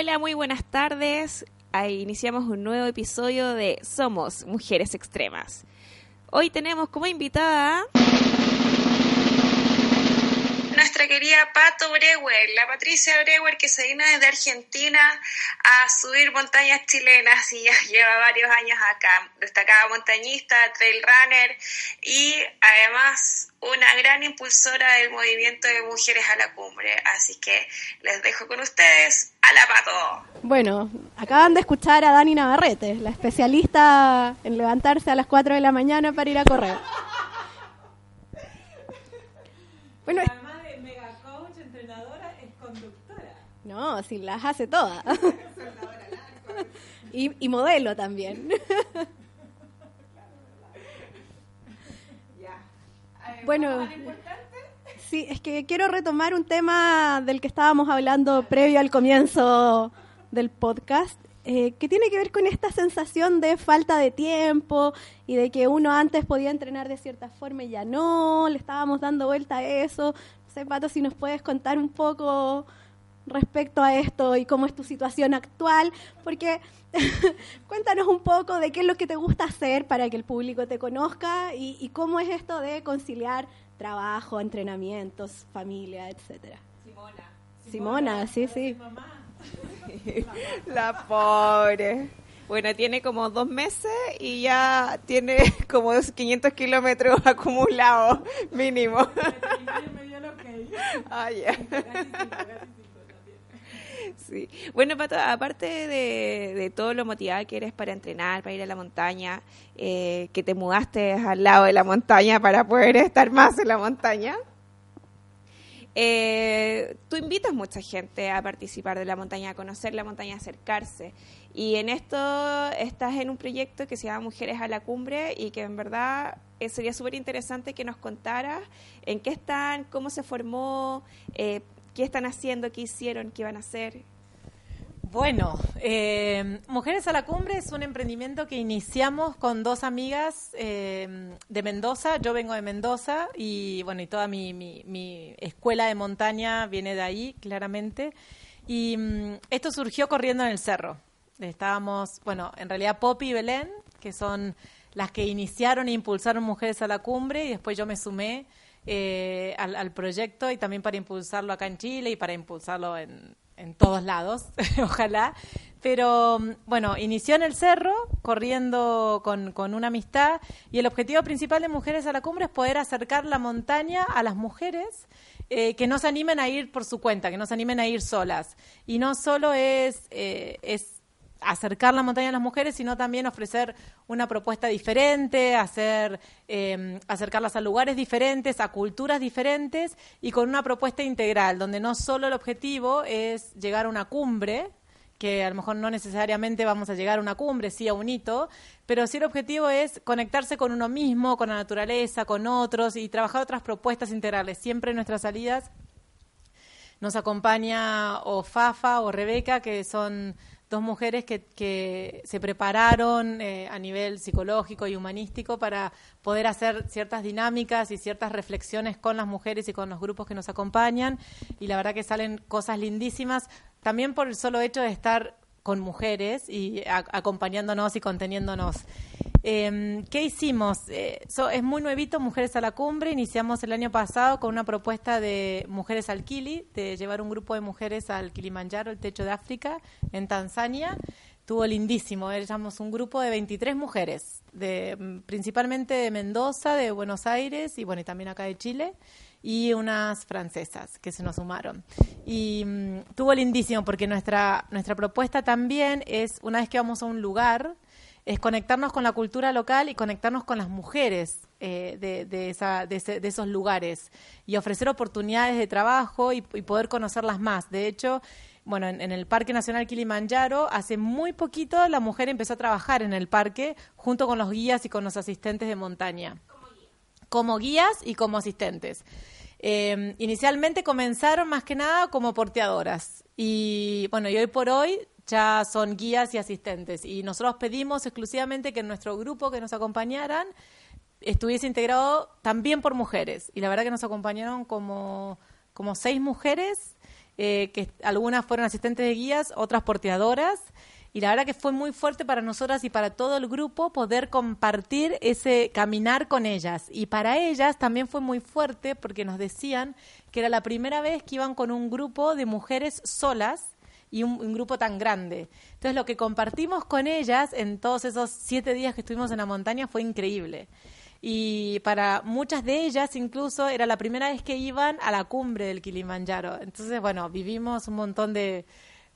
Hola, muy buenas tardes. Iniciamos un nuevo episodio de Somos Mujeres Extremas. Hoy tenemos como invitada nuestra querida Pato Brewer, la Patricia Brewer que se vino desde Argentina a subir montañas chilenas y ya lleva varios años acá, destacada montañista, trail runner y además una gran impulsora del movimiento de mujeres a la cumbre. Así que les dejo con ustedes a la Pato. Bueno, acaban de escuchar a Dani Navarrete, la especialista en levantarse a las 4 de la mañana para ir a correr. Bueno, además de mega coach, entrenadora, es conductora. No, si las hace todas. y, y modelo también. bueno, sí, es que quiero retomar un tema del que estábamos hablando previo al comienzo del podcast, eh, que tiene que ver con esta sensación de falta de tiempo y de que uno antes podía entrenar de cierta forma y ya no, le estábamos dando vuelta a eso. No sé, Pato, si nos puedes contar un poco respecto a esto y cómo es tu situación actual, porque cuéntanos un poco de qué es lo que te gusta hacer para que el público te conozca y, y cómo es esto de conciliar trabajo, entrenamientos, familia, etcétera. Simona. Simona, sí, sí. Mamá. la pobre. Bueno, tiene como dos meses y ya tiene como 500 kilómetros acumulados mínimo. Veterinario me dio el ok. Ah, ya. Casi cinco, casi cinco también. Sí. Bueno, Pato, aparte de, de todo lo motivada que eres para entrenar, para ir a la montaña, eh, que te mudaste al lado de la montaña para poder estar más en la montaña, eh, tú invitas mucha gente a participar de la montaña, a conocer la montaña, a acercarse. Y en esto estás en un proyecto que se llama Mujeres a la Cumbre y que en verdad eh, sería súper interesante que nos contaras en qué están, cómo se formó, eh, qué están haciendo, qué hicieron, qué van a hacer. Bueno, eh, Mujeres a la Cumbre es un emprendimiento que iniciamos con dos amigas eh, de Mendoza. Yo vengo de Mendoza y bueno, y toda mi, mi- escuela de montaña viene de ahí, claramente. Y mm, esto surgió corriendo en el cerro. Estábamos, bueno, en realidad Poppy y Belén, que son las que iniciaron e impulsaron Mujeres a la Cumbre, y después yo me sumé eh, al, al proyecto y también para impulsarlo acá en Chile y para impulsarlo en, en todos lados, ojalá. Pero mm, bueno, inició en el cerro, corriendo con, con una amistad, y el objetivo principal de Mujeres a la Cumbre es poder acercar la montaña a las mujeres eh, que no se animen a ir por su cuenta, que no se animen a ir solas. Y no solo es, eh, es acercar la montaña a las mujeres, sino también ofrecer una propuesta diferente, hacer, eh, acercarlas a lugares diferentes, a culturas diferentes y con una propuesta integral, donde no solo el objetivo es llegar a una cumbre, que a lo mejor no necesariamente vamos a llegar a una cumbre, sí a un hito, pero sí el objetivo es conectarse con uno mismo, con la naturaleza, con otros y trabajar otras propuestas integrales. Siempre en nuestras salidas nos acompaña o Fafa o Rebeca, que son dos mujeres que, que se prepararon eh, a nivel psicológico y humanístico para poder hacer ciertas dinámicas y ciertas reflexiones con las mujeres y con los grupos que nos acompañan. Y la verdad que salen cosas lindísimas, también por el solo hecho de estar con mujeres y a- acompañándonos y conteniéndonos. Eh, ¿Qué hicimos? Eh, so- es muy nuevito Mujeres a la Cumbre. Iniciamos el año pasado con una propuesta de Mujeres al Kili, de llevar un grupo de mujeres al Kilimanjaro, el techo de África, en Tanzania. Estuvo lindísimo. Éramos un grupo de 23 mujeres, de, mm, principalmente de Mendoza, de Buenos Aires y bueno, y también acá de Chile y unas francesas que se nos sumaron. Y mm, estuvo lindísimo porque nuestra, nuestra propuesta también es, una vez que vamos a un lugar, es conectarnos con la cultura local y conectarnos con las mujeres eh, de, de, esos lugares y ofrecer oportunidades de trabajo y, y poder conocerlas más. De hecho, bueno, en, en el Parque Nacional Kilimanjaro, hace muy poquito la mujer empezó a trabajar en el parque junto con los guías y con los asistentes de montaña como guías y como asistentes. Eh, inicialmente comenzaron más que nada como porteadoras y bueno, y hoy por hoy ya son guías y asistentes y nosotros pedimos exclusivamente que nuestro grupo que nos acompañaran estuviese integrado también por mujeres y la verdad que nos acompañaron como, como seis mujeres eh, que algunas fueron asistentes de guías, otras porteadoras. Y la verdad que fue muy fuerte para nosotras y para todo el grupo poder compartir ese caminar con ellas. Y para ellas también fue muy fuerte porque nos decían que era la primera vez que iban con un grupo de mujeres solas y un, grupo tan grande. Entonces lo que compartimos con ellas en todos esos siete días que estuvimos en la montaña fue increíble. Y para muchas de ellas incluso era la primera vez que iban a la cumbre del Kilimanjaro. Entonces, bueno, vivimos un montón de,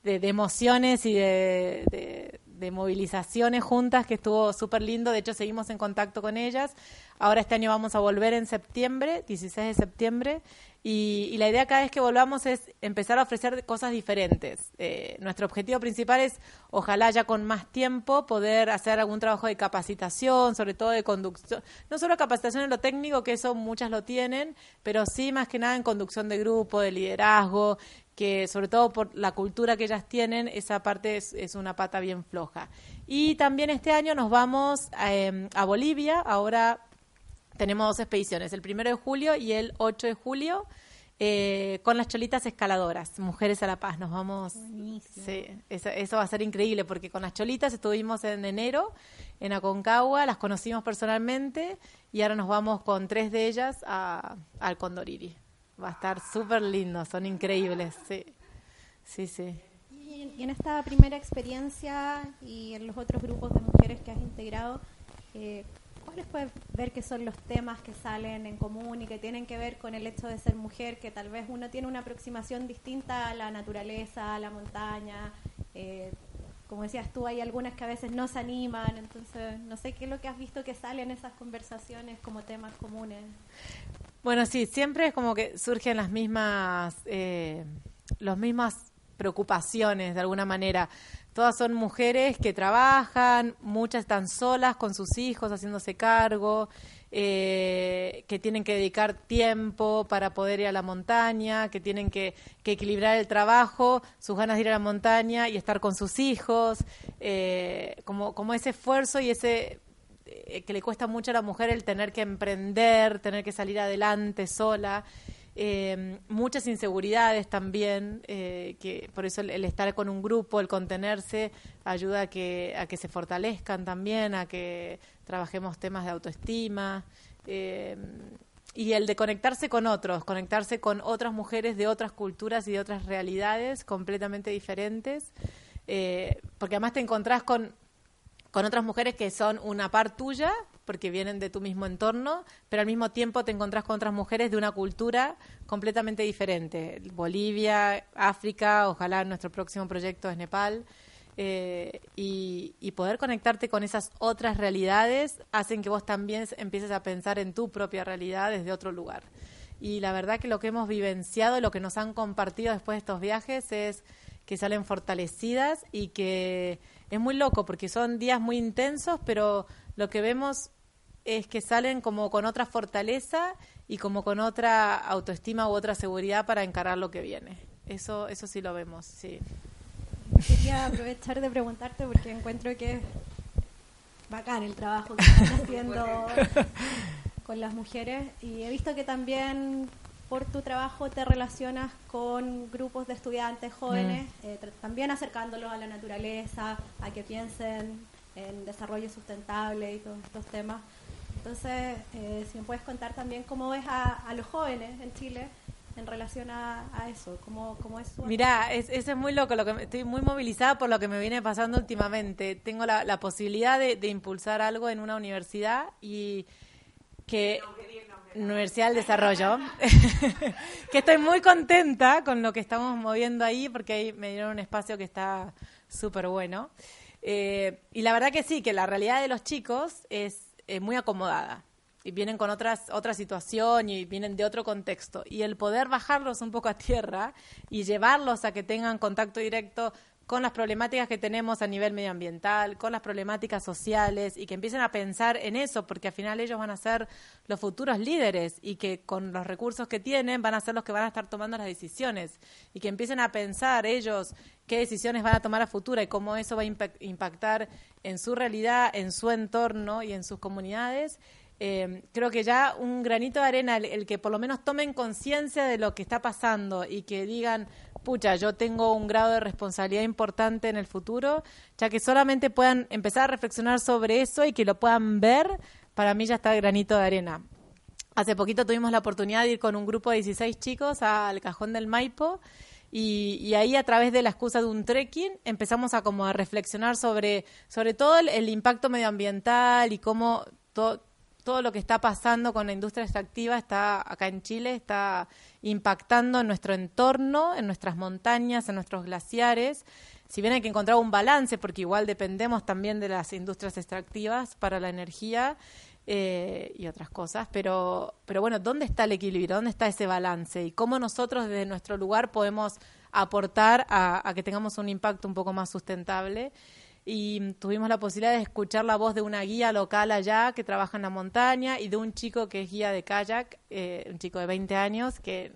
de, emociones y de, de, movilizaciones juntas que estuvo súper lindo. De hecho, seguimos en contacto con ellas. Ahora este año vamos a volver en septiembre, 16 de septiembre, y, la idea cada vez que volvamos es empezar a ofrecer cosas diferentes. Eh, nuestro objetivo principal es, ojalá ya con más tiempo, poder hacer algún trabajo de capacitación, sobre todo de conducción. No solo capacitación en lo técnico, que eso muchas lo tienen, pero sí más que nada en conducción de grupo, de liderazgo, que sobre todo por la cultura que ellas tienen, esa parte es, una pata bien floja. Y también este año nos vamos a, em, a Bolivia, ahora tenemos dos expediciones, el primero de julio y el 8 de julio, eh, con las cholitas escaladoras, Mujeres a la Paz. Nos vamos. Sí, eso, va a ser increíble porque con las cholitas estuvimos en enero en Aconcagua, las conocimos personalmente y ahora nos vamos con tres de ellas a, al Condoriri. Va a estar súper lindo, son increíbles, sí. Sí, sí. Y en esta primera experiencia y en los otros grupos de mujeres que has integrado, eh, ¿Cuáles puedes ver que son los temas que salen en común y que tienen que ver con el hecho de ser mujer, que tal vez uno tiene una aproximación distinta a la naturaleza, a la montaña? Eh, como decías tú, hay algunas que a veces no se animan, entonces no sé qué es lo que has visto que sale en esas conversaciones como temas comunes. Bueno, sí, siempre es como que surgen las mismas, eh, las mismas preocupaciones de alguna manera. Todas son mujeres que trabajan, muchas están solas con sus hijos haciéndose cargo, eh, que tienen que dedicar tiempo para poder ir a la montaña, que tienen que, equilibrar el trabajo, sus ganas de ir a la montaña y estar con sus hijos, eh, como, como ese esfuerzo y ese que le cuesta mucho a la mujer el tener que emprender, tener que salir adelante sola. Eh, muchas inseguridades también, eh, que por eso el, estar con un grupo, el contenerse, ayuda a que, a que se fortalezcan también, a que trabajemos temas de autoestima. Eh, y el de conectarse con otros, conectarse con otras mujeres de otras culturas y de otras realidades completamente diferentes, porque además te encontrás con, con otras mujeres que son una par tuya, porque vienen de tu mismo entorno, pero al mismo tiempo te encontrás con otras mujeres de una cultura completamente diferente. Bolivia, África, ojalá nuestro próximo proyecto es Nepal. Eh, y, y, poder conectarte con esas otras realidades hacen que vos también empieces a pensar en tu propia realidad desde otro lugar. Y la verdad que lo que hemos vivenciado, lo que nos han compartido después de estos viajes es que salen fortalecidas y que es muy loco porque son días muy intensos, pero lo que vemos es que salen como con otra fortaleza y como con otra autoestima u otra seguridad para encarar lo que viene. Eso, eso sí lo vemos, sí. Quería aprovechar de preguntarte porque encuentro que es bacán el trabajo que están haciendo con las mujeres y he visto que también por tu trabajo te relacionas con grupos de estudiantes jóvenes, mm. eh, también acercándolos a la naturaleza, a que piensen en desarrollo sustentable y todos estos temas. Entonces, eh, si me puedes contar también cómo ves a, los jóvenes en Chile en relación a, eso, cómo, cómo es su... Mira, es, eso es muy loco, lo que estoy muy movilizada por lo que me viene pasando últimamente. Tengo la, posibilidad de, impulsar algo en una universidad y que... Universidad del Desarrollo, que estoy muy contenta con lo que estamos moviendo ahí porque ahí me dieron un espacio que está súper bueno. Eh, y la verdad que sí, que la realidad de los chicos es muy acomodada y vienen con otras, otra situación y vienen de otro contexto. Y el poder bajarlos un poco a tierra y llevarlos a que tengan contacto directo con las problemáticas que tenemos a nivel medioambiental, con las problemáticas sociales y que empiecen a pensar en eso, porque al final ellos van a ser los futuros líderes y que con los recursos que tienen van a ser los que van a estar tomando las decisiones y que empiecen a pensar ellos qué decisiones van a tomar a futuro y cómo eso va a impactar en su realidad, en su entorno y en sus comunidades. Eh, creo que ya un granito de arena, el que por lo menos tomen conciencia de lo que está pasando y que digan, pucha, yo tengo un grado de responsabilidad importante en el futuro, ya que solamente puedan empezar a reflexionar sobre eso y que lo puedan ver, para mí ya está el granito de arena. Hace poquito tuvimos la oportunidad de ir con un grupo de 16 chicos al Cajón del Maipo y, ahí a través de la excusa de un trekking empezamos a como a reflexionar sobre, sobre todo el, impacto medioambiental y cómo lo que está pasando con la industria extractiva está acá en Chile, está impactando en nuestro entorno, en nuestras montañas, en nuestros glaciares. Si bien hay que encontrar un balance, porque igual dependemos también de las industrias extractivas para la energía, eh, y otras cosas, pero, pero bueno, ¿dónde está el equilibrio? ¿Dónde está ese balance? ¿Y cómo nosotros desde nuestro lugar podemos aportar a, que tengamos un impacto un poco más sustentable? Y tuvimos la posibilidad de escuchar la voz de una guía local allá que trabaja en la montaña y de un chico que es guía de kayak, eh, un chico de 20 años, que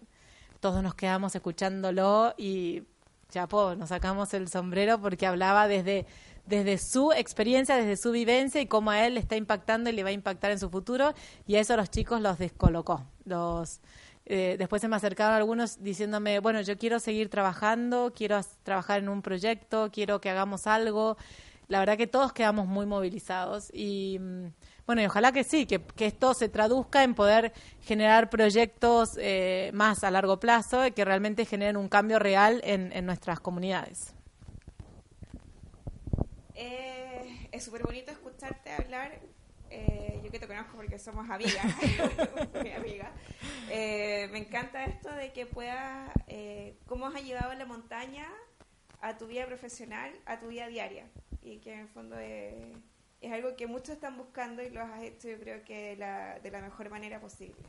todos nos quedamos escuchándolo y ya nos sacamos el sombrero porque hablaba desde desde su experiencia, desde su vivencia y cómo a él le está impactando y le va a impactar en su futuro. Y eso los chicos los descolocó. Los, eh, después se me acercaron algunos diciéndome, bueno, yo quiero seguir trabajando, quiero trabajar en un proyecto, quiero que hagamos algo. La verdad que todos quedamos muy movilizados y mm, bueno, y ojalá que sí, que, esto se traduzca en poder generar proyectos eh, más a largo plazo y que realmente generen un cambio real en nuestras comunidades. Eh, es súper bonito escucharte hablar. Eh, yo que te conozco porque somos amigas, mi amiga. Eh, me encanta esto de que puedas, cómo has llevado la montaña a tu vida profesional, a tu vida diaria. Y que en el fondo es, algo que muchos están buscando y lo has hecho yo creo que de la mejor manera posible.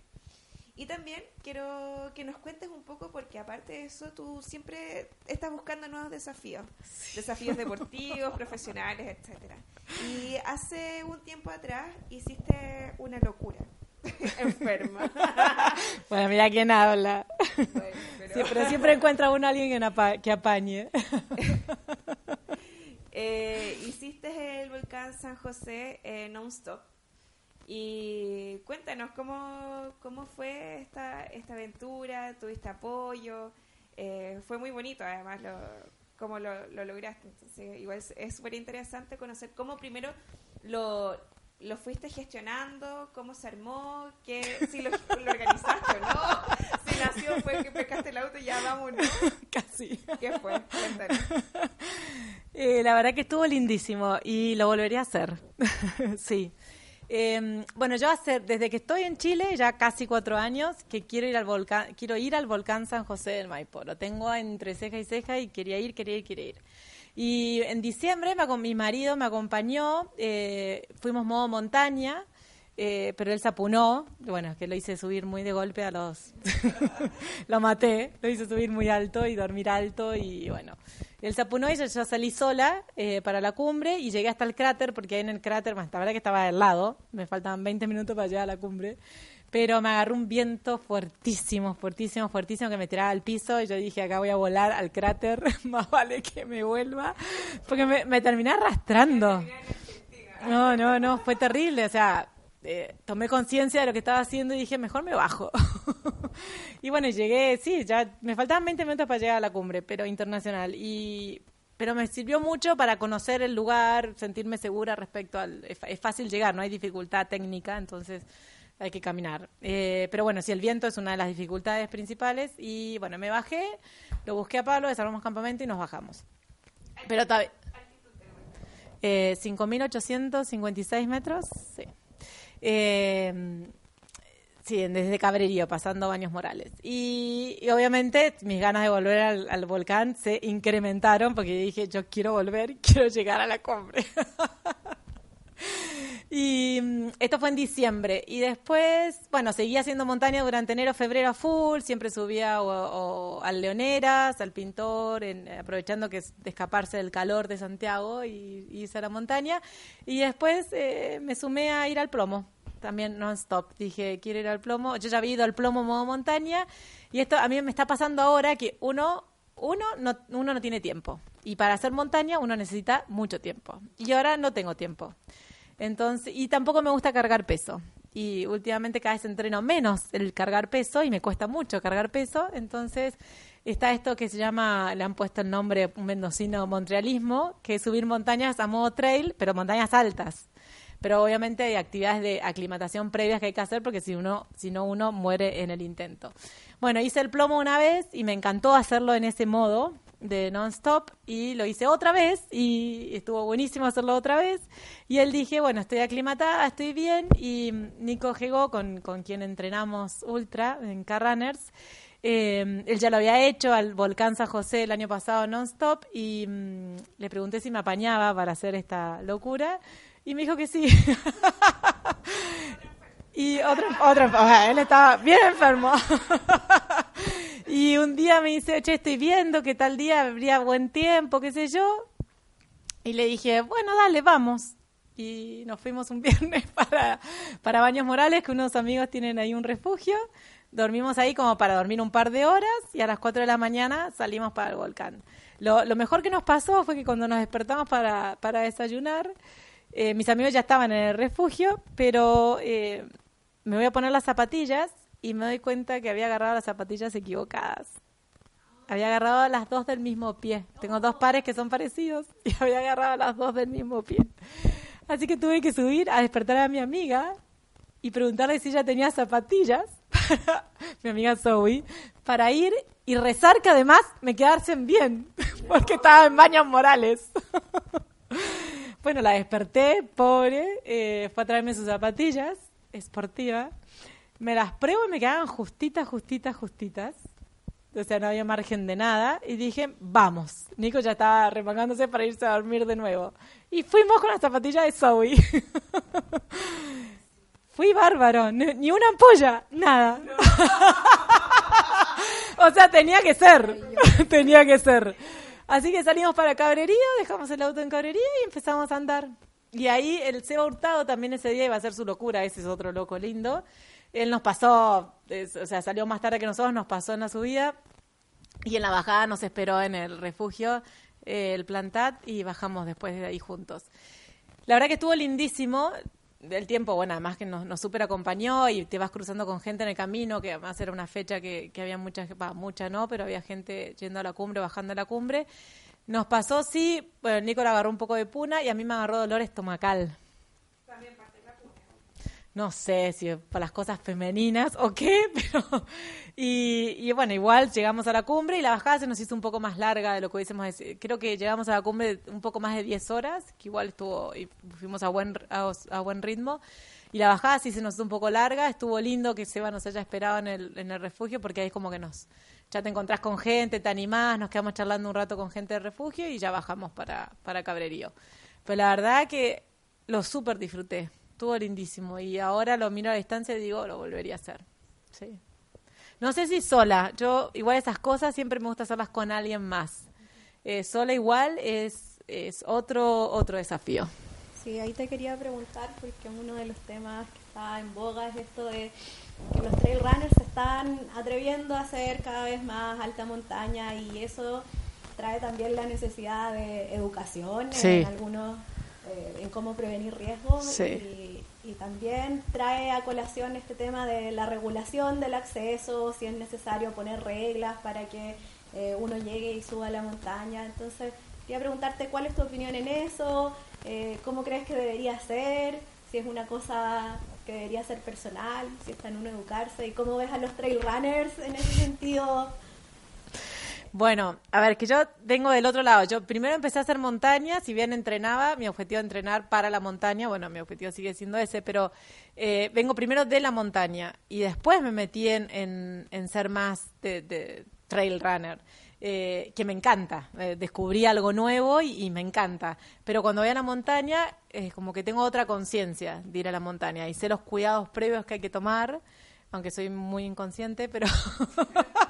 Y también quiero que nos cuentes un poco, porque aparte de eso, tú siempre estás buscando nuevos desafíos, desafíos deportivos, profesionales, etcétera. Y hace un tiempo atrás hiciste una locura. Enferma. bueno, mira quién habla. pero... Siempre, encuentra uno alguien que, apañe. Eh, hiciste el volcán San José eh, non-stop y cuéntanos cómo, cómo fue esta, esta aventura, tuviste apoyo, eh, fue muy bonito además lo, cómo lo, lo lograste. Entonces, igual es súper interesante conocer cómo primero lo, lo fuiste gestionando, cómo se armó, que, si lo, organizaste o no, si nació fue que pescaste el auto y ya vamos, Casi. ¿Qué fue? Eh, la verdad que estuvo lindísimo y lo volvería a hacer. sí. Eh, bueno, yo hace, desde que estoy en Chile, ya casi cuatro años, que quiero ir al volcán, quiero ir al volcán San José del Maipo. Lo tengo entre ceja y ceja y quería ir, quería ir, quería ir. Y en diciembre me, mi marido me acompañó, eh, fuimos modo montaña, eh, pero él se apunó, bueno, que lo hice subir muy de golpe a los... lo maté, lo hice subir muy alto y dormir alto y bueno, él se apunó y yo, salí sola eh, para la cumbre y llegué hasta el cráter, porque ahí en el cráter, más la verdad que estaba al lado, me faltaban 20 minutos para llegar a la cumbre, pero me agarró un viento fuertísimo, fuertísimo, fuertísimo que me tiraba al piso y yo dije, acá voy a volar al cráter, más vale que me vuelva, porque me, me terminé arrastrando. No, no, no, fue terrible, o sea, eh, tomé conciencia de lo que estaba haciendo y dije, mejor me bajo. y bueno, llegué, sí, ya me faltaban 20 minutos para llegar a la cumbre, pero internacional. Y, pero me sirvió mucho para conocer el lugar, sentirme segura respecto al... Es, fácil llegar, no hay dificultad técnica, entonces hay que caminar. Eh, pero bueno, sí, el viento es una de las dificultades principales. Y bueno, me bajé, lo busqué a Pablo, desarmamos campamento y nos bajamos. Pero todavía... Eh, 5.856 metros, sí. Eh, sí, desde Cabrerío, pasando Baños Morales. Y, obviamente mis ganas de volver al, volcán se incrementaron porque dije, yo quiero volver, quiero llegar a la cumbre. y mm, esto fue en diciembre. Y después, bueno, seguí haciendo montaña durante enero, febrero a full. Siempre subía o, al Leoneras, al Pintor, aprovechando que es de escaparse del calor de Santiago y, hice la montaña. Y después eh, me sumé a ir al plomo también non-stop. Dije, quiero ir al plomo. Yo ya había ido al plomo modo montaña y esto a mí me está pasando ahora que uno, uno, no, uno no tiene tiempo. Y para hacer montaña uno necesita mucho tiempo. Y ahora no tengo tiempo. Entonces, y tampoco me gusta cargar peso. Y últimamente cada vez entreno menos el cargar peso y me cuesta mucho cargar peso. Entonces, está esto que se llama, le han puesto el nombre un mendocino montrealismo, que es subir montañas a modo trail, pero montañas altas. Pero obviamente hay actividades de aclimatación previas que hay que hacer porque si uno, si no uno muere en el intento. Bueno, hice el plomo una vez y me encantó hacerlo en ese modo de non-stop y lo hice otra vez y estuvo buenísimo hacerlo otra vez. Y él dije, bueno, estoy aclimatada, estoy bien. Y Nico Jego, con, con quien entrenamos ultra en Carrunners, eh, él ya lo había hecho al Volcán San José el año pasado non-stop y mm, le pregunté si me apañaba para hacer esta locura y me dijo que sí. y otro, otro, él estaba bien enfermo. y un día me dice, che, estoy viendo que tal día habría buen tiempo, qué sé yo. Y le dije, bueno, dale, vamos. Y nos fuimos un viernes para, para Baños Morales, que unos amigos tienen ahí un refugio. Dormimos ahí como para dormir un par de horas y a las 4 de la mañana salimos para el volcán. Lo, mejor que nos pasó fue que cuando nos despertamos para, para desayunar, eh, mis amigos ya estaban en el refugio, pero eh, me voy a poner las zapatillas y me doy cuenta que había agarrado las zapatillas equivocadas. Había agarrado las dos del mismo pie. Tengo dos pares que son parecidos y había agarrado las dos del mismo pie. Así que tuve que subir a despertar a mi amiga y preguntarle si ella tenía zapatillas, mi amiga Zoe, para ir y rezar que además me quedasen bien, porque estaba en baños morales. Bueno, la desperté, pobre, eh, fue a traerme sus zapatillas esportivas. Me las pruebo y me quedaban justitas, justitas, justitas. O sea, no había margen de nada. Y dije, vamos. Nico ya estaba remangándose para irse a dormir de nuevo. Y fuimos con las zapatillas de Zoe. Fui bárbaro. Ni, una ampolla. Nada. o sea, tenía que ser. tenía que ser. Así que salimos para Cabrerío, dejamos el auto en Cabrerío y empezamos a andar. Y ahí el Seba Hurtado también ese día iba a hacer su locura, ese es otro loco lindo. Él nos pasó, o sea, salió más tarde que nosotros, nos pasó en la subida y en la bajada nos esperó en el refugio, eh, el Plantat, y bajamos después de ahí juntos. La verdad que estuvo lindísimo del tiempo, bueno, además que nos, nos super acompañó y te vas cruzando con gente en el camino, que además era una fecha que, que había mucha, mucha no, pero había gente yendo a la cumbre, bajando a la cumbre. Nos pasó, sí, bueno, Nico le agarró un poco de puna y a mí me agarró dolor estomacal. No sé si para las cosas femeninas o qué, pero... Y, bueno, igual llegamos a la cumbre y la bajada se nos hizo un poco más larga de lo que hubiésemos... Creo que llegamos a la cumbre un poco más de 10 horas, que igual estuvo... y fuimos a buen, a, buen ritmo. Y la bajada sí se nos hizo un poco larga, estuvo lindo que Seba nos haya esperado en el, en el refugio porque ahí es como que nos... Ya te encontrás con gente, te animás, nos quedamos charlando un rato con gente del refugio y ya bajamos para, para Cabrerío. Pero la verdad que lo súper disfruté estuvo lindísimo y ahora lo miro a distancia y digo, lo volvería a hacer. Sí. No sé si sola, yo igual esas cosas siempre me gusta hacerlas con alguien más. Eh, sola igual es, es otro, otro desafío. Sí, ahí te quería preguntar porque uno de los temas que está en boga es esto de que los trail runners se están atreviendo a hacer cada vez más alta montaña y eso trae también la necesidad de educación en algunos eh, en cómo prevenir riesgos y, también trae a colación este tema de la regulación del acceso, si es necesario poner reglas para que eh, uno llegue y suba a la montaña. Entonces, quería preguntarte cuál es tu opinión en eso, eh, cómo crees que debería ser, si es una cosa que debería ser personal, si está en uno educarse y cómo ves a los trail runners en ese sentido bueno, a ver, que yo vengo del otro lado. Yo primero empecé a hacer montaña, si bien entrenaba, mi objetivo era entrenar para la montaña, bueno, mi objetivo sigue siendo ese, pero eh, vengo primero de la montaña y después me metí en, en, ser más de, trail runner. Eh, que me encanta, eh, descubrí algo nuevo y, me encanta, pero cuando voy a la montaña es como que tengo otra conciencia de ir a la montaña y sé los cuidados previos que hay que tomar, aunque soy muy inconsciente, pero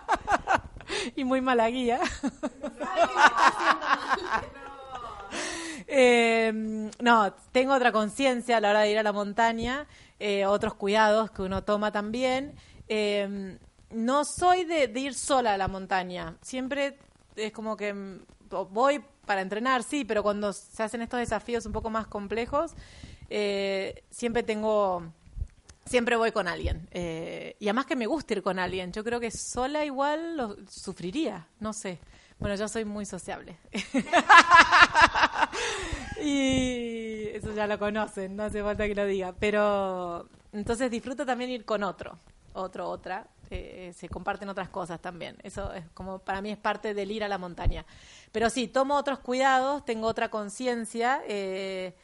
y muy mala guía. eh, no, tengo otra conciencia a la hora de ir a la montaña, eh, otros cuidados que uno toma también. Eh, no soy de, ir sola a la montaña. Siempre es como que mm, voy para entrenar, sí, pero cuando se hacen estos desafíos un poco más complejos, eh, siempre tengo siempre voy con alguien. Eh, y además que me gusta ir con alguien. Yo creo que sola igual lo sufriría, no sé. Bueno, yo soy muy sociable. y eso ya lo conocen, no hace falta que lo diga. Pero entonces disfruto también ir con otro, otro, otra. Eh, se comparten otras cosas también. Eso es como para mí es parte del ir a la montaña. Pero sí, tomo otros cuidados, tengo otra conciencia. Eh,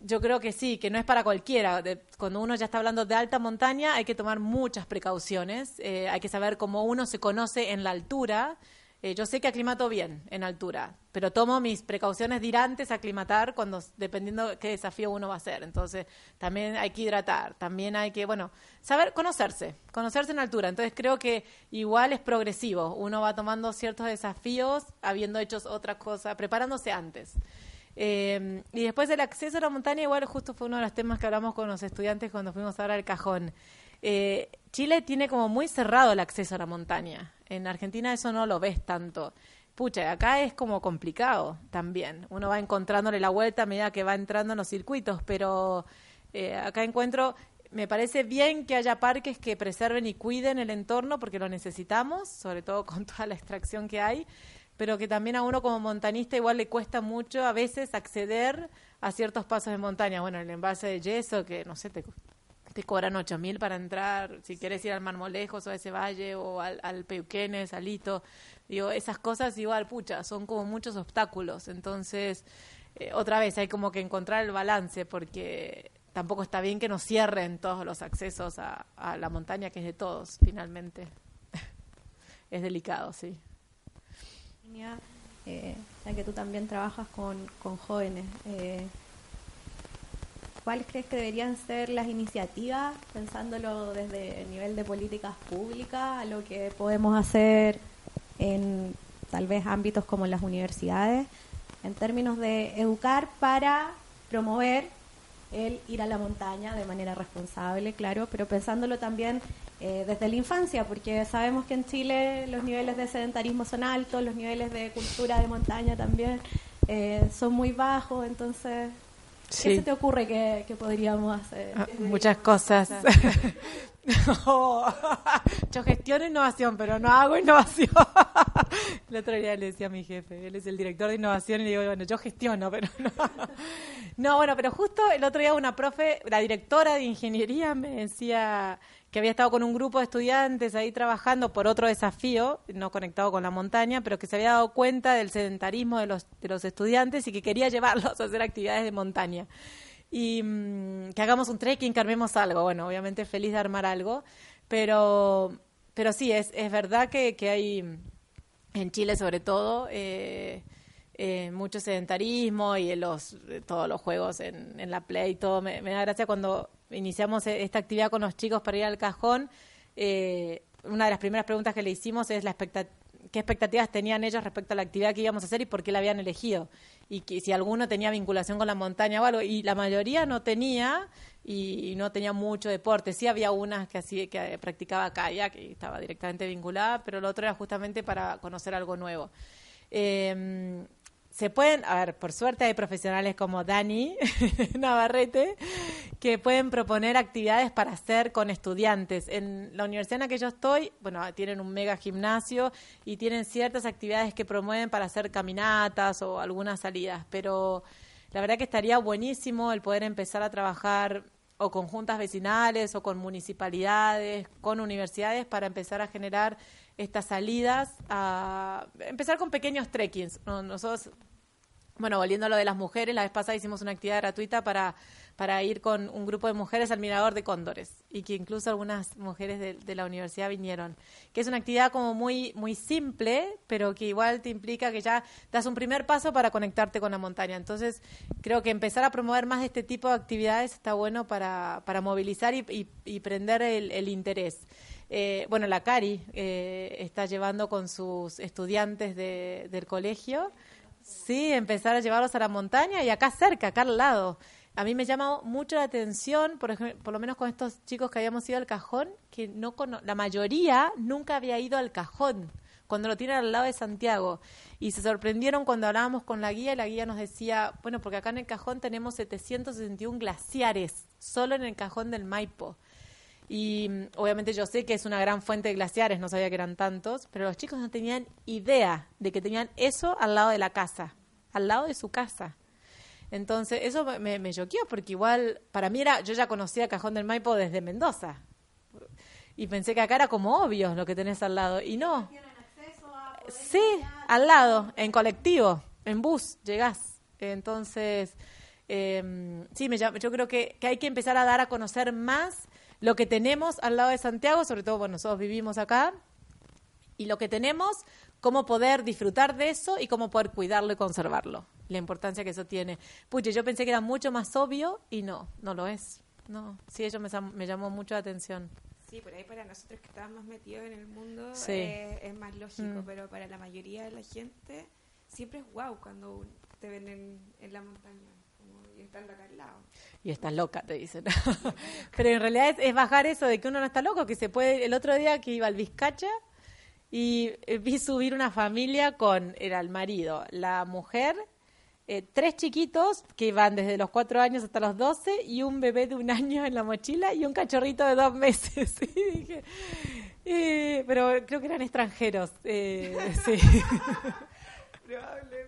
yo creo que sí, que no es para cualquiera. cuando uno ya está hablando de alta montaña, hay que tomar muchas precauciones. Eh, hay que saber cómo uno se conoce en la altura. Eh, yo sé que aclimato bien en altura, pero tomo mis precauciones de ir antes a aclimatar cuando, dependiendo qué desafío uno va a hacer. Entonces, también hay que hidratar, también hay que, bueno, saber conocerse, conocerse en altura. Entonces, creo que igual es progresivo. Uno va tomando ciertos desafíos habiendo hecho otras cosas, preparándose antes. Eh, y después el acceso a la montaña, igual justo fue uno de los temas que hablamos con los estudiantes cuando fuimos ahora al cajón. Eh, Chile tiene como muy cerrado el acceso a la montaña. En Argentina eso no lo ves tanto. Pucha, acá es como complicado también. Uno va encontrándole la vuelta a medida que va entrando en los circuitos, pero eh, acá encuentro, me parece bien que haya parques que preserven y cuiden el entorno porque lo necesitamos, sobre todo con toda la extracción que hay pero que también a uno como montanista igual le cuesta mucho a veces acceder a ciertos pasos de montaña. Bueno, el envase de yeso, que no sé, te, te cobran ocho mil para entrar, si quieres ir al Marmolejos o a ese valle o al, al Peuquenes, al digo, esas cosas igual, pucha, son como muchos obstáculos. Entonces, eh, otra vez hay como que encontrar el balance porque tampoco está bien que nos cierren todos los accesos a, a la montaña, que es de todos, finalmente. es delicado, sí eh, ya que tú también trabajas con, jóvenes, eh, ¿cuáles crees que deberían ser las iniciativas, pensándolo desde el nivel de políticas públicas, a lo que podemos hacer en tal vez ámbitos como las universidades, en términos de educar para promover el ir a la montaña de manera responsable, claro, pero pensándolo también eh, desde la infancia, porque sabemos que en Chile los niveles de sedentarismo son altos, los niveles de cultura de montaña también eh, son muy bajos, entonces, ¿qué se te ocurre que, podríamos hacer? Ah, muchas cosas. Yo gestiono innovación, pero no hago innovación. El otro día le decía a mi jefe, él es el director de innovación, y le digo, bueno, yo gestiono, pero no. No, bueno, pero justo el otro día una profe, la directora de ingeniería, me decía que había estado con un grupo de estudiantes ahí trabajando por otro desafío, no conectado con la montaña, pero que se había dado cuenta del sedentarismo de los, de los estudiantes y que quería llevarlos a hacer actividades de montaña. Y mm, que hagamos un trekking, que armemos algo. Bueno, obviamente feliz de armar algo, pero, pero sí, es, es verdad que, que hay en Chile sobre todo... Eh, eh, mucho sedentarismo y los, todos los juegos en, en la Play y todo. Me, da gracia cuando iniciamos e, esta actividad con los chicos para ir al cajón. Eh, una de las primeras preguntas que le hicimos es la qué expectativas tenían ellos respecto a la actividad que íbamos a hacer y por qué la habían elegido. Y que, si alguno tenía vinculación con la montaña o algo. Y la mayoría no tenía y, no tenía mucho deporte. Sí había unas que, así, que practicaba kayak que estaba directamente vinculada, pero lo otro era justamente para conocer algo nuevo. Eh, se pueden, a ver, por suerte hay profesionales como Dani Navarrete que pueden proponer actividades para hacer con estudiantes. En la universidad en la que yo estoy, bueno, tienen un mega gimnasio y tienen ciertas actividades que promueven para hacer caminatas o algunas salidas, pero la verdad que estaría buenísimo el poder empezar a trabajar o con juntas vecinales o con municipalidades, con universidades para empezar a generar estas salidas, a empezar con pequeños trekkings. Nosotros bueno, volviendo a lo de las mujeres, la vez pasada hicimos una actividad gratuita para, para ir con un grupo de mujeres al Mirador de Cóndores y que incluso algunas mujeres de, la universidad vinieron. Que es una actividad como muy, muy simple, pero que igual te implica que ya das un primer paso para conectarte con la montaña. Entonces, creo que empezar a promover más de este tipo de actividades está bueno para, para movilizar y, y, prender el, interés. Eh, bueno, la Cari eh, está llevando con sus estudiantes de, del colegio Sí, empezar a llevarlos a la montaña y acá cerca, acá al lado. A mí me llama mucho la atención, por, ejemplo, por lo menos con estos chicos que habíamos ido al cajón, que no la mayoría nunca había ido al cajón. cuando lo tienen al lado de Santiago. Y se sorprendieron cuando hablábamos con la guía y la guía nos decía, bueno, porque acá en el cajón tenemos 761 glaciares, solo en el cajón del Maipo. Y mm, obviamente yo sé que es una gran fuente de glaciares, no sabía que eran tantos, pero los chicos no tenían idea de que tenían eso al lado de la casa, al lado de su casa. Entonces, eso me, me choqueó porque igual, para mí era, yo ya conocía Cajón del Maipo desde Mendoza. Y pensé que acá era como obvio lo que tenés al lado. Y no. Sí, al lado, en colectivo, en bus, llegás. Entonces, eh, sí, me, yo creo que, que hay que empezar a dar a conocer más lo que tenemos al lado de Santiago, sobre todo, bueno, nosotros vivimos acá, y lo que tenemos, cómo poder disfrutar de eso y cómo poder cuidarlo y conservarlo. La importancia que eso tiene. Puche, yo pensé que era mucho más obvio y no, no lo es. No, sí, eso me, me llamó mucho la atención. Sí, por ahí para nosotros que estamos metidos en el mundo eh, es más lógico, mm. pero para la mayoría de la gente siempre es guau cuando te ven en la montaña y están acá al lado. Y estás loca, te dicen. Pero en realidad es, bajar eso de que uno no está loco, que se puede. El otro día que iba al Vizcacha y eh, vi subir una familia con. Era el marido, la mujer. Eh, tres chiquitos que iban desde los cuatro años hasta los doce y un bebé de un año en la mochila y un cachorrito de dos meses. dije, eh, pero creo que eran extranjeros. sí. Probablemente.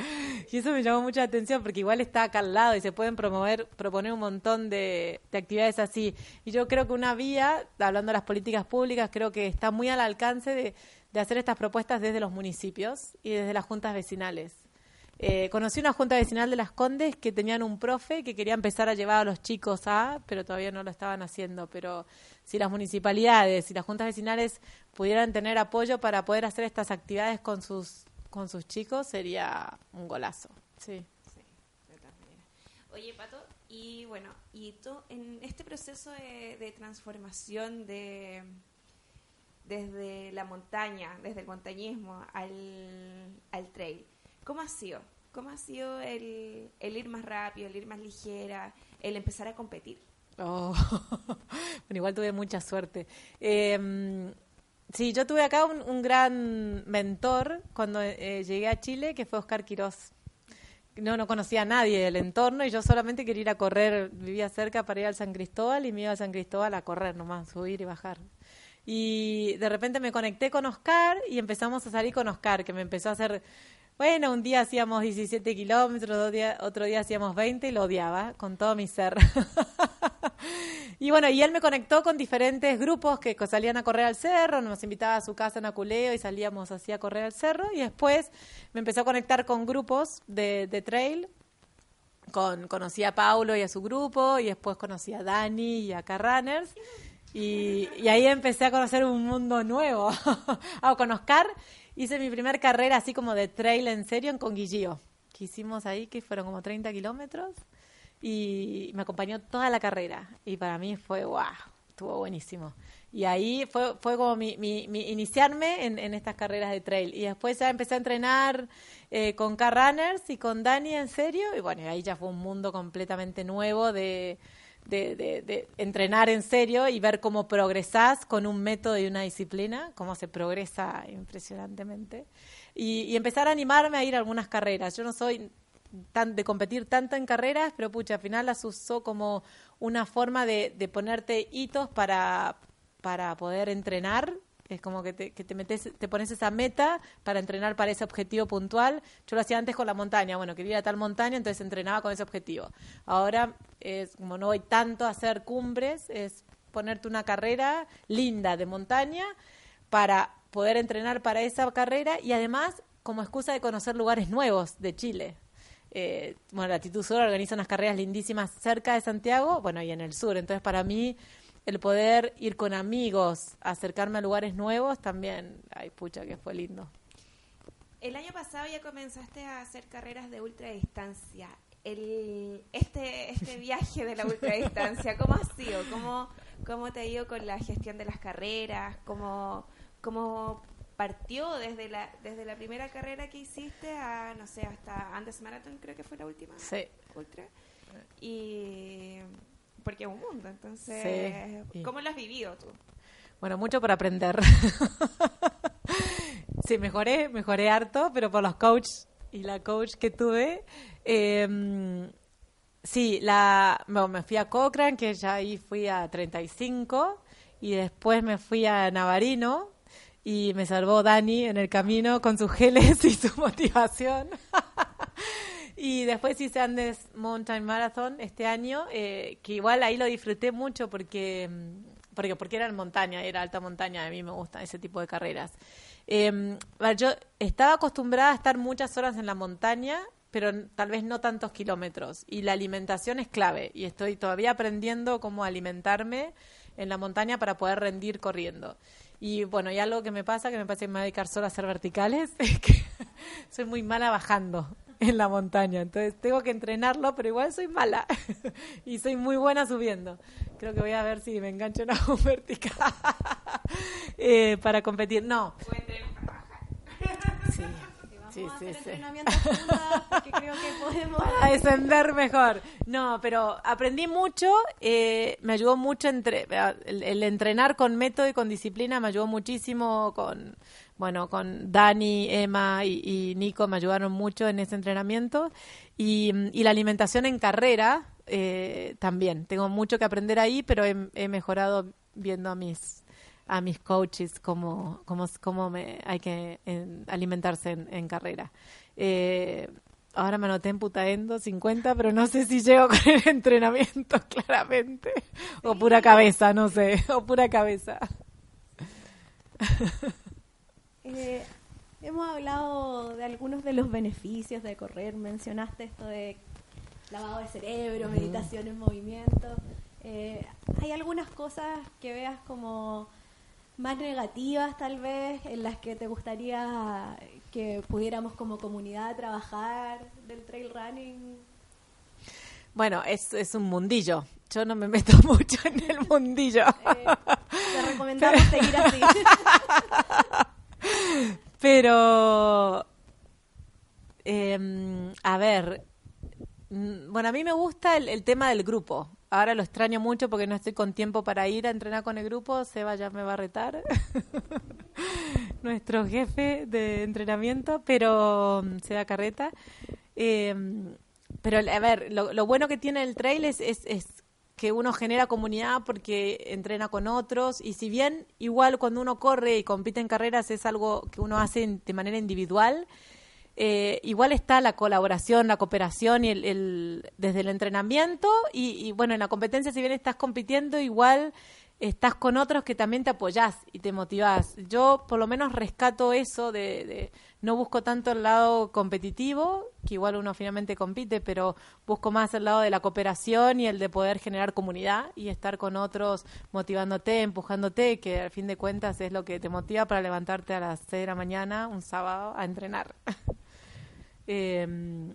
Y eso me llamó mucha atención porque igual está acá al lado y se pueden promover, proponer un montón de, actividades así. Y yo creo que una vía, hablando de las políticas públicas, creo que está muy al alcance de, hacer estas propuestas desde los municipios y desde las juntas vecinales. Eh, conocí una junta vecinal de Las Condes que tenían un profe que quería empezar a llevar a los chicos a, pero todavía no lo estaban haciendo. Pero si las municipalidades y las juntas vecinales pudieran tener apoyo para poder hacer estas actividades con sus con sus chicos sería un golazo. Sí. sí Oye, Pato, y bueno, y tú en este proceso de, transformación de desde la montaña, desde el montañismo al, al trail, ¿cómo ha sido? ¿Cómo ha sido el, el, ir más rápido, el ir más ligera, el empezar a competir? Oh, bueno, igual tuve mucha suerte. Eh, Sí, yo tuve acá un, gran mentor cuando eh, llegué a Chile, que fue Oscar Quirós. No, no conocía a nadie del entorno y yo solamente quería ir a correr, vivía cerca para ir al San Cristóbal y me iba a San Cristóbal a correr nomás, subir y bajar. Y de repente me conecté con Oscar y empezamos a salir con Oscar, que me empezó a hacer, bueno, un día hacíamos 17 kilómetros, otro día hacíamos 20 y lo odiaba con todo mi ser. Y bueno, y él me conectó con diferentes grupos que salían a correr al cerro, nos invitaba a su casa en Aculeo y salíamos así a correr al cerro. Y después me empezó a conectar con grupos de, de trail. Con, conocí a Paulo y a su grupo, y después conocí a Dani y a Carrunners. Y, y ahí empecé a conocer un mundo nuevo. a con Oscar hice mi primer carrera así como de trail en serio en Conguillío, que hicimos ahí, que fueron como 30 kilómetros y me acompañó toda la carrera y para mí fue wow, estuvo buenísimo. Y ahí fue, fue como mi, mi, iniciarme en, en, estas carreras de trail. Y después ya empecé a entrenar eh, con car runners y con Dani en serio. Y bueno, ahí ya fue un mundo completamente nuevo de, de, de, entrenar en serio y ver cómo progresás con un método y una disciplina, cómo se progresa impresionantemente. Y, y empezar a animarme a ir a algunas carreras. Yo no soy tan, de competir tanto en carreras, pero pucha, al final las usó como una forma de, ponerte hitos para, para poder entrenar. Es como que te, que te metes, te pones esa meta para entrenar para ese objetivo puntual. Yo lo hacía antes con la montaña. Bueno, quería ir a tal montaña, entonces entrenaba con ese objetivo. Ahora, es como no voy tanto a hacer cumbres, es ponerte una carrera linda de montaña para poder entrenar para esa carrera y además como excusa de conocer lugares nuevos de Chile eh, bueno, Latitud Sur organiza unas carreras lindísimas cerca de Santiago, bueno, y en el sur. Entonces, para mí, el poder ir con amigos, acercarme a lugares nuevos, también, ay, pucha, que fue lindo. El año pasado ya comenzaste a hacer carreras de ultradistancia. El, este, este viaje de la ultradistancia, ¿cómo ha sido? ¿Cómo, ¿Cómo te ha ido con la gestión de las carreras? ¿Cómo, cómo partió desde la desde la primera carrera que hiciste a no sé hasta Andes Marathon creo que fue la última. Sí. Ultra. Y porque es un mundo entonces cómo lo has vivido tú bueno mucho por aprender. Sí, mejoré, mejoré harto, pero por los coaches y la coach que tuve. Eh, sí, la, bueno, me fui a Cochrane, que ya ahí fui a 35, y después me fui a Navarino, y me salvó Dani en el camino con sus geles y su motivación. y después hice Andes Mountain Marathon este año, eh, que igual ahí lo disfruté mucho porque, mm, porque, porque era en montaña, era alta montaña, a mí me gustan ese tipo de carreras. Eh, yo estaba acostumbrada a estar muchas horas en la montaña, pero tal vez no tantos kilómetros. Y la alimentación es clave. Y estoy todavía aprendiendo cómo alimentarme en la montaña para poder rendir corriendo. Y bueno, y algo que me pasa, que me parece que me voy a dedicar solo a hacer verticales, es que soy muy mala bajando en la montaña. Entonces tengo que entrenarlo, pero igual soy mala. y soy muy buena subiendo. Creo que voy a ver si me engancho en algo vertical eh, para competir. No. Sí. Sí, sí, sí. porque creo que podemos a descender mejor. No, pero aprendí mucho, eh, me ayudó mucho entre el, entrenar con método y con disciplina me ayudó muchísimo con bueno, con Dani, Emma y, Nico me ayudaron mucho en ese entrenamiento y, la alimentación en carrera eh, también. Tengo mucho que aprender ahí, pero he mejorado viendo a mis a mis coaches cómo, cómo, cómo me, hay que alimentarse en, carrera. Eh, ahora me anoté en Putaendo 50, pero no sé si llego con el entrenamiento claramente. O pura cabeza, no sé, o pura cabeza. Eh, hemos hablado de algunos de los beneficios de correr. Mencionaste esto de lavado de cerebro, meditación en movimiento. Eh, ¿Hay algunas cosas que veas como más negativas tal vez, en las que te gustaría que pudiéramos como comunidad trabajar del trail running? Bueno, es, es un mundillo. Yo no me meto mucho en el mundillo. Eh, te recomendamos seguir así. Pero, eh, a ver, mm, bueno, a mí me gusta el, el tema del grupo ahora lo extraño mucho porque no estoy con tiempo para ir a entrenar con el grupo. Seba ya me va a retar. Nuestro jefe de entrenamiento, pero mm, Seba Carreta. Eh, pero, a ver, lo, bueno que tiene el trail es, es, es que uno genera comunidad porque entrena con otros y si bien igual cuando uno corre y compite en carreras es algo que uno hace de manera individual, eh, igual está la colaboración, la cooperación y el, desde el entrenamiento y, bueno, en la competencia si bien estás compitiendo, igual estás con otros que también te apoyás y te motivás. Yo por lo menos rescato eso de, no busco tanto el lado competitivo, que igual uno finalmente compite, pero busco más el lado de la cooperación y el de poder generar comunidad y estar con otros motivándote, empujándote, que al fin de cuentas es lo que te motiva para levantarte a las 6 de la mañana un sábado a entrenar. Eh,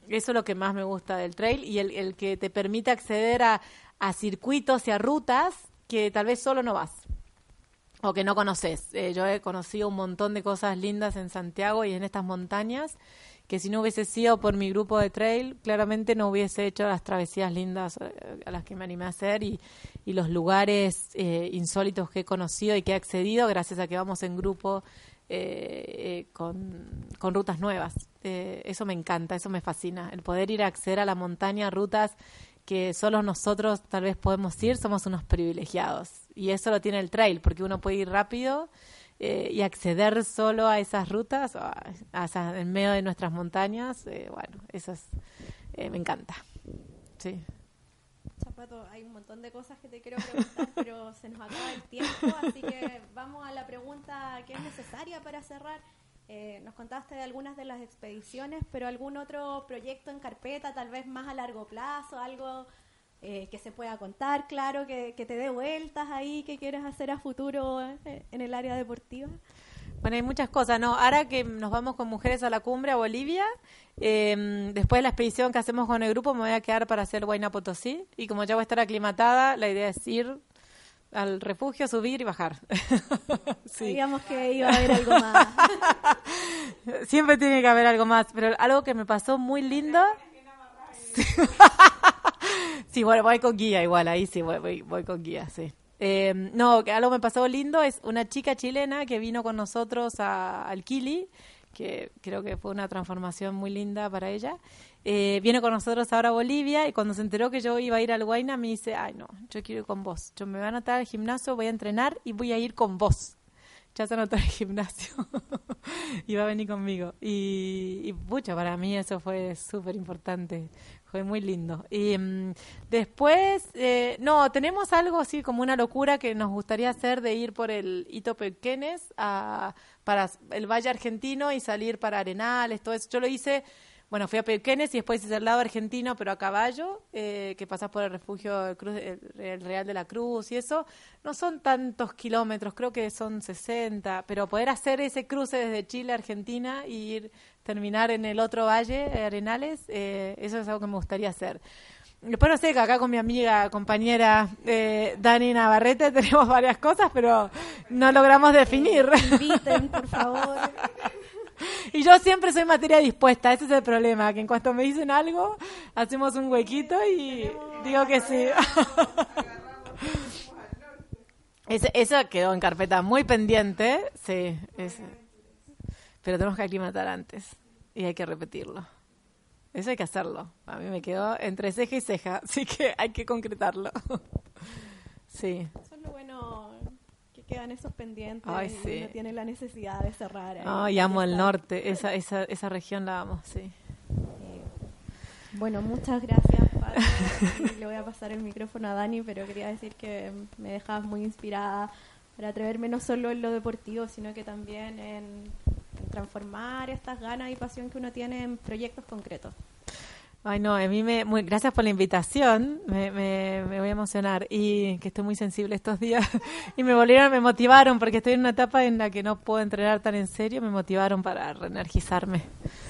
eso es lo que más me gusta del trail y el, que te permite acceder a, circuitos y a rutas que tal vez solo no vas o que no conoces. Eh, yo he conocido un montón de cosas lindas en Santiago y en estas montañas que si no hubiese sido por mi grupo de trail, claramente no hubiese hecho las travesías lindas eh, a las que me animé a hacer y, los lugares eh, insólitos que he conocido y que he accedido gracias a que vamos en grupo eh, con, con, rutas nuevas. Eh, eso me encanta, eso me fascina. El poder ir a acceder a la montaña, rutas que solo nosotros tal vez podemos ir, somos unos privilegiados. Y eso lo tiene el trail, porque uno puede ir rápido eh, y acceder solo a esas rutas, a, en medio de nuestras montañas. bueno, eso es, me encanta. Sí hay un montón de cosas que te quiero preguntar, pero se nos acaba el tiempo, así que vamos a la pregunta que es necesaria para cerrar. Eh, nos contaste de algunas de las expediciones, pero algún otro proyecto en carpeta, tal vez más a largo plazo, algo eh, que se pueda contar, claro, que, que te dé vueltas ahí, que quieres hacer a futuro eh, en el área deportiva. Bueno, hay muchas cosas, ¿no? Ahora que nos vamos con mujeres a la cumbre a Bolivia, eh, después de la expedición que hacemos con el grupo, me voy a quedar para hacer Huayna Potosí. Y como ya voy a estar aclimatada, la idea es ir al refugio, subir y bajar. sí. que iba a haber algo más. Siempre tiene que haber algo más, pero algo que me pasó muy lindo. sí, bueno, voy con guía igual, ahí sí, voy, voy, voy con guía, sí. Eh, no, que algo me pasó lindo es una chica chilena que vino con nosotros a, al Kili, que creo que fue una transformación muy linda para ella. Eh, viene con nosotros ahora a Bolivia y cuando se enteró que yo iba a ir al Guayna me dice, ay no, yo quiero ir con vos. Yo me voy a anotar al gimnasio, voy a entrenar y voy a ir con vos. Ya se anotó al gimnasio y va a venir conmigo. Y, y pucha, para mí eso fue súper importante fue muy lindo. Y mm, después, eh, no, tenemos algo así como una locura que nos gustaría hacer de ir por el Hito Pequenes a, para el Valle Argentino y salir para Arenales, todo eso. Yo lo hice bueno, fui a Pequenes y después hice el lado argentino, pero a caballo, eh, que pasas por el refugio Cruz, el Real de la Cruz y eso. No son tantos kilómetros, creo que son 60, pero poder hacer ese cruce desde Chile a Argentina y ir terminar en el otro valle, Arenales, eh, eso es algo que me gustaría hacer. Después no sé, que acá con mi amiga, compañera eh, Dani Navarrete tenemos varias cosas, pero no logramos definir. Inviten, por favor. Y yo siempre soy materia dispuesta, ese es el problema, que en cuanto me dicen algo, hacemos un huequito y digo que sí. eso quedó en carpeta muy pendiente, sí, pero tenemos que aclimatar antes y hay que repetirlo. Eso hay que hacerlo. A mí me quedó entre ceja y ceja, así que hay que concretarlo. Sí. Eso es lo bueno quedan esos pendientes y no tiene la necesidad de cerrar. Ay, amo el norte, esa, esa, esa región la amo, sí. bueno, muchas gracias, Pablo. Le voy a pasar el micrófono a Dani, pero quería decir que me dejabas muy inspirada para atreverme no solo en lo deportivo, sino que también en transformar estas ganas y pasión que uno tiene en proyectos concretos. Ay, no, a mí me. Muy, gracias por la invitación. Me, me, voy a emocionar. Y que estoy muy sensible estos días. y me volvieron, me motivaron, porque estoy en una etapa en la que no puedo entrenar tan en serio. Me motivaron para reenergizarme.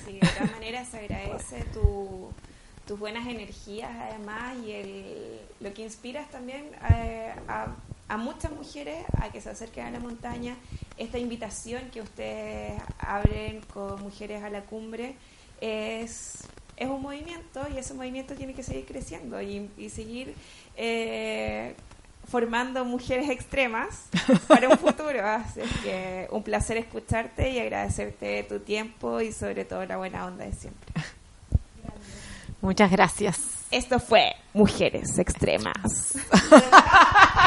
Sí, de todas maneras se agradece tu, tus buenas energías, además, y el, lo que inspiras también eh, a, a muchas mujeres a que se acerquen a la montaña. Esta invitación que ustedes abren con Mujeres a la Cumbre es es un movimiento y ese movimiento tiene que seguir creciendo y, seguir eh, formando mujeres extremas para un futuro. Así que un placer escucharte y agradecerte tu tiempo y sobre todo la buena onda de siempre. Muchas gracias. Esto fue Mujeres Extremas.